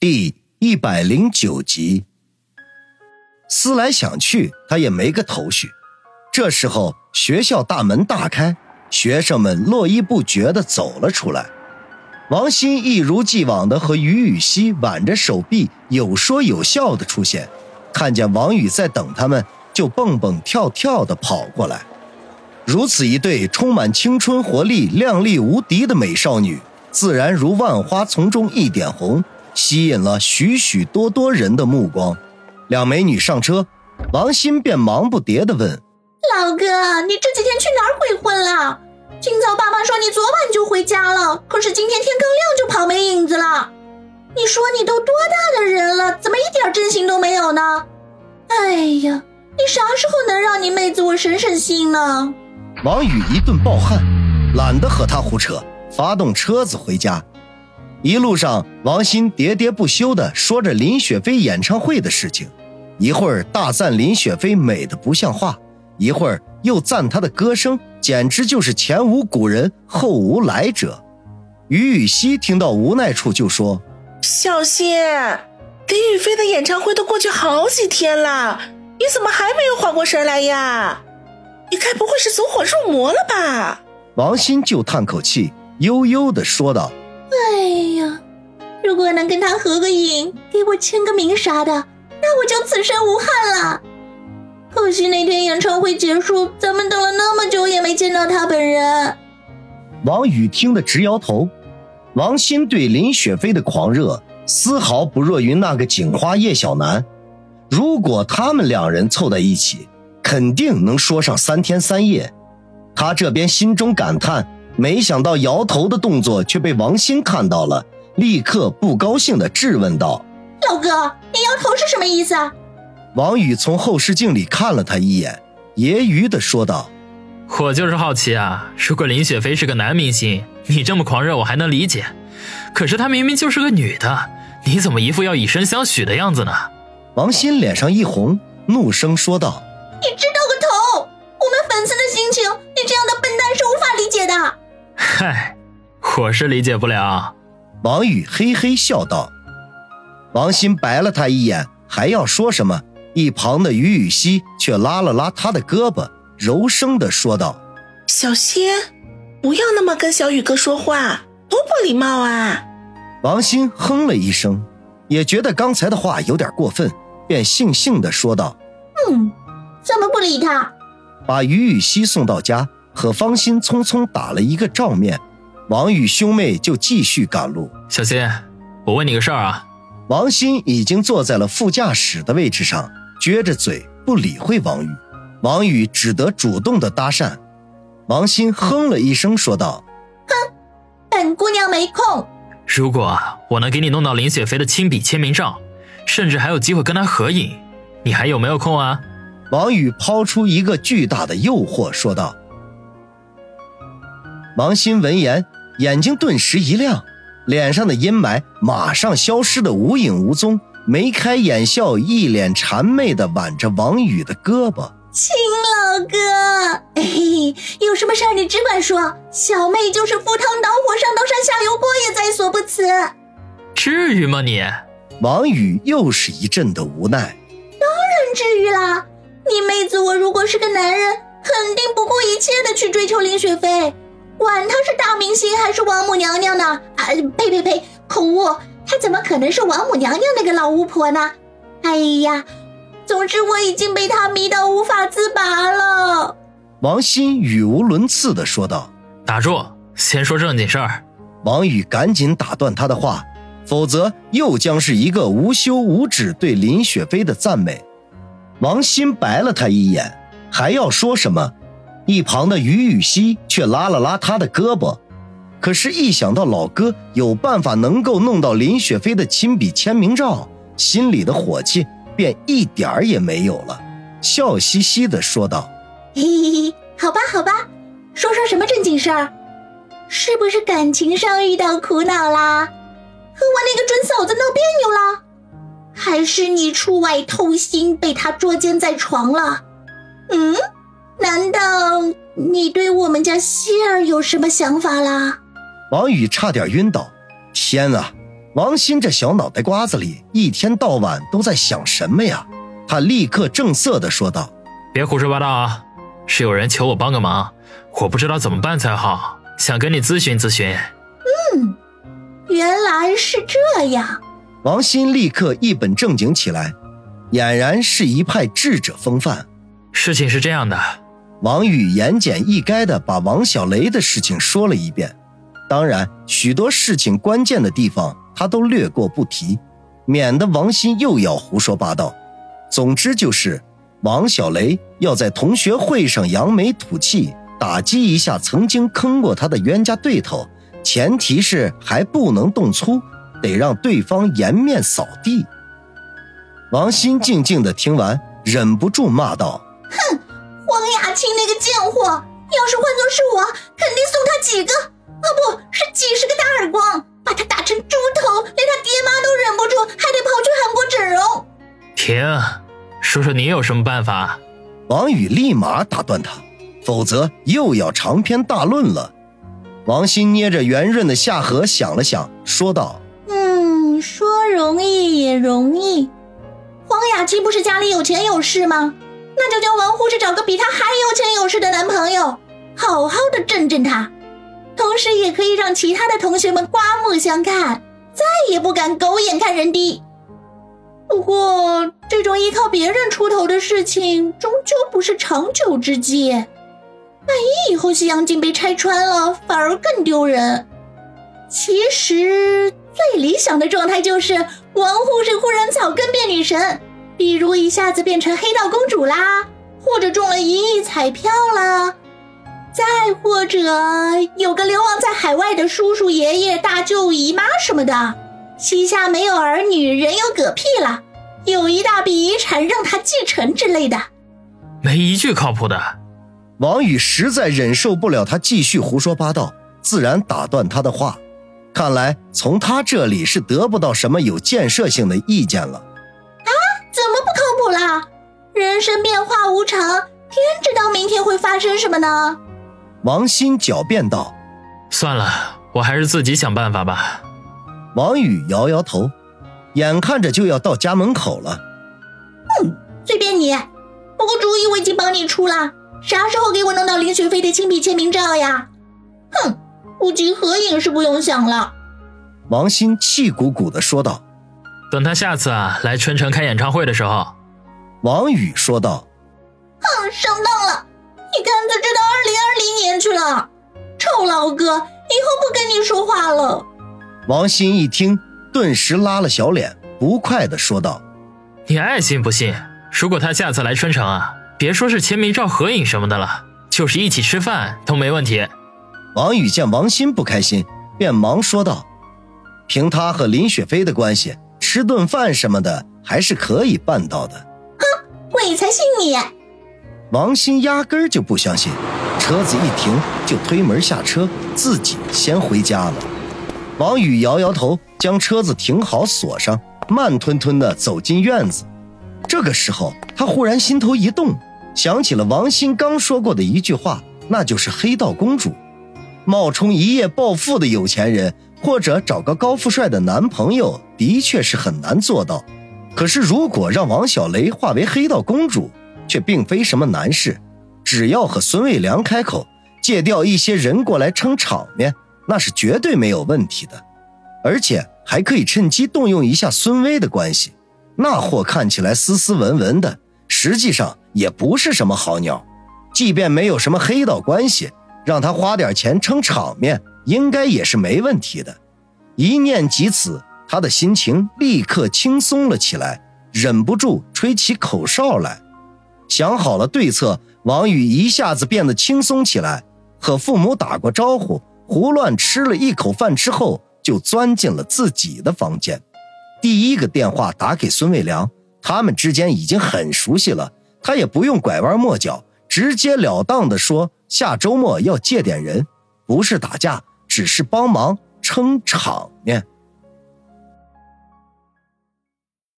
第一百零九集。思来想去，他也没个头绪。这时候，学校大门大开，学生们络绎不绝地走了出来。王鑫一如既往地和于雨溪挽着手臂，有说有笑地出现。看见王宇在等他们，就蹦蹦跳跳地跑过来。如此一对充满青春活力、靓丽无敌的美少女，自然如万花丛中一点红。吸引了许许多多人的目光。两美女上车，王鑫便忙不迭地问：“老哥，你这几天去哪儿鬼混了？今早爸爸说你昨晚就回家了，可是今天天刚亮就跑没影子了。你说你都多大的人了，怎么一点真心都没有呢？哎呀，你啥时候能让你妹子我省省心呢？”王宇一顿暴汗，懒得和他胡扯，发动车子回家。一路上，王鑫喋喋不休地说着林雪飞演唱会的事情，一会儿大赞林雪飞美的不像话，一会儿又赞她的歌声简直就是前无古人后无来者。于雨溪听到无奈处就说：“小心，林雨飞的演唱会都过去好几天了，你怎么还没有缓过神来呀？你该不会是走火入魔了吧？”王鑫就叹口气，悠悠地说道。哎呀，如果能跟他合个影，给我签个名啥的，那我就此生无憾了。可惜那天演唱会结束，咱们等了那么久也没见到他本人。王宇听得直摇头。王鑫对林雪飞的狂热，丝毫不弱于那个警花叶小楠。如果他们两人凑在一起，肯定能说上三天三夜。他这边心中感叹。没想到摇头的动作却被王鑫看到了，立刻不高兴地质问道：“老哥，你摇头是什么意思？”王宇从后视镜里看了他一眼，揶揄地说道：“我就是好奇啊，如果林雪飞是个男明星，你这么狂热我还能理解，可是她明明就是个女的，你怎么一副要以身相许的样子呢？”王鑫脸上一红，怒声说道：“你知道嗨，我是理解不了。王宇嘿嘿笑道。王鑫白了他一眼，还要说什么，一旁的于雨溪却拉了拉他的胳膊，柔声的说道：“小心，不要那么跟小宇哥说话，多不礼貌啊！”王鑫哼了一声，也觉得刚才的话有点过分，便悻悻的说道：“嗯，怎么不理他？”把于雨溪送到家。和方心匆匆打了一个照面，王宇兄妹就继续赶路。小心，我问你个事儿啊！王鑫已经坐在了副驾驶的位置上，撅着嘴不理会王宇。王宇只得主动的搭讪。王鑫哼了一声，说道：“哼，本姑娘没空。如果我能给你弄到林雪飞的亲笔签名照，甚至还有机会跟她合影，你还有没有空啊？”王宇抛出一个巨大的诱惑，说道。王鑫闻言，眼睛顿时一亮，脸上的阴霾马上消失的无影无踪，眉开眼笑，一脸谄媚的挽着王宇的胳膊：“亲老哥，哎，有什么事儿你只管说，小妹就是赴汤蹈火、上刀山下油锅也在所不辞。”至于吗你？王宇又是一阵的无奈：“当然至于啦，你妹子我如果是个男人，肯定不顾一切的去追求林雪飞。”管他是大明星还是王母娘娘呢？啊，呸呸呸，口误！她怎么可能是王母娘娘那个老巫婆呢？哎呀，总之我已经被她迷到无法自拔了。王鑫语无伦次的说道：“打住，先说正经事儿。”王宇赶紧打断他的话，否则又将是一个无休无止对林雪飞的赞美。王鑫白了他一眼，还要说什么？一旁的于雨溪却拉了拉他的胳膊，可是，一想到老哥有办法能够弄到林雪飞的亲笔签名照，心里的火气便一点儿也没有了，笑嘻嘻的说道：“嘿嘿嘿，好吧，好吧，说说什么正经事儿？是不是感情上遇到苦恼啦？和我那个准嫂子闹别扭了？还是你出外偷腥被他捉奸在床了？嗯？”难道你对我们家希儿有什么想法啦？王宇差点晕倒。天啊，王鑫这小脑袋瓜子里一天到晚都在想什么呀？他立刻正色的说道：“别胡说八道啊！是有人求我帮个忙，我不知道怎么办才好，想跟你咨询咨询。”嗯，原来是这样。王鑫立刻一本正经起来，俨然是一派智者风范。事情是这样的，王宇言简意赅的把王小雷的事情说了一遍，当然许多事情关键的地方他都略过不提，免得王鑫又要胡说八道。总之就是，王小雷要在同学会上扬眉吐气，打击一下曾经坑过他的冤家对头，前提是还不能动粗，得让对方颜面扫地。王鑫静静的听完，忍不住骂道：“哼，黄雅清那个贱货，要是换作是我，肯定送他几个，啊不是几十个大耳光，把他打成猪头，连他爹妈都忍不住，还得跑去韩国整容。”停，说说你有什么办法？王宇立马打断他，否则又要长篇大论了。王鑫捏着圆润的下颌想了想，说道：“嗯，说容易也容易。黄雅琪不是家里有钱有势吗？那就叫王护士找个比她还有钱有势的男朋友，好好的震震她，同时也可以让其他的同学们刮目相看，再也不敢狗眼看人低。”不过，这种依靠别人出头的事情，终究不是长久之计。万一以后西洋镜被拆穿了，反而更丢人。其实，最理想的状态就是王护士忽然草根变女神，比如一下子变成黑道公主啦，或者中了一亿彩票啦，再或者有个流亡在海外的叔叔、爷爷、大舅、姨妈什么的。膝下没有儿女，人有嗝屁了，有一大笔遗产让他继承之类的，没一句靠谱的。王宇实在忍受不了他继续胡说八道，自然打断他的话。看来从他这里是得不到什么有建设性的意见了。啊？怎么不靠谱啦？人生变化无常，天知道明天会发生什么呢？王鑫狡辩道：“算了，我还是自己想办法吧。”王宇摇摇头，眼看着就要到家门口了。嗯，随便你，不过主意我已经帮你出了。啥时候给我弄到林雪飞的亲笔签名照呀？哼，估计合影是不用想了。王鑫气鼓鼓的说道：“等他下次啊来春城开演唱会的时候。”王宇说道：“哼，上当了，你干脆追到二零二零年去了。臭老哥，以后不跟你说话了。”王鑫一听，顿时拉了小脸，不快地说道：“你爱信不信？如果他下次来春城啊，别说是签名照、合影什么的了，就是一起吃饭都没问题。”王宇见王鑫不开心，便忙说道：“凭他和林雪飞的关系，吃顿饭什么的还是可以办到的。”哼，鬼才信你！王鑫压根儿就不相信，车子一停就推门下车，自己先回家了。王宇摇摇头，将车子停好，锁上，慢吞吞地走进院子。这个时候，他忽然心头一动，想起了王鑫刚说过的一句话，那就是“黑道公主”。冒充一夜暴富的有钱人，或者找个高富帅的男朋友，的确是很难做到。可是，如果让王小雷化为黑道公主，却并非什么难事。只要和孙卫良开口，借调一些人过来撑场面。那是绝对没有问题的，而且还可以趁机动用一下孙威的关系。那货看起来斯斯文文的，实际上也不是什么好鸟。即便没有什么黑道关系，让他花点钱撑场面，应该也是没问题的。一念及此，他的心情立刻轻松了起来，忍不住吹起口哨来。想好了对策，王宇一下子变得轻松起来，和父母打过招呼。胡乱吃了一口饭之后，就钻进了自己的房间。第一个电话打给孙卫良，他们之间已经很熟悉了，他也不用拐弯抹角，直截了当的说下周末要借点人，不是打架，只是帮忙撑场面。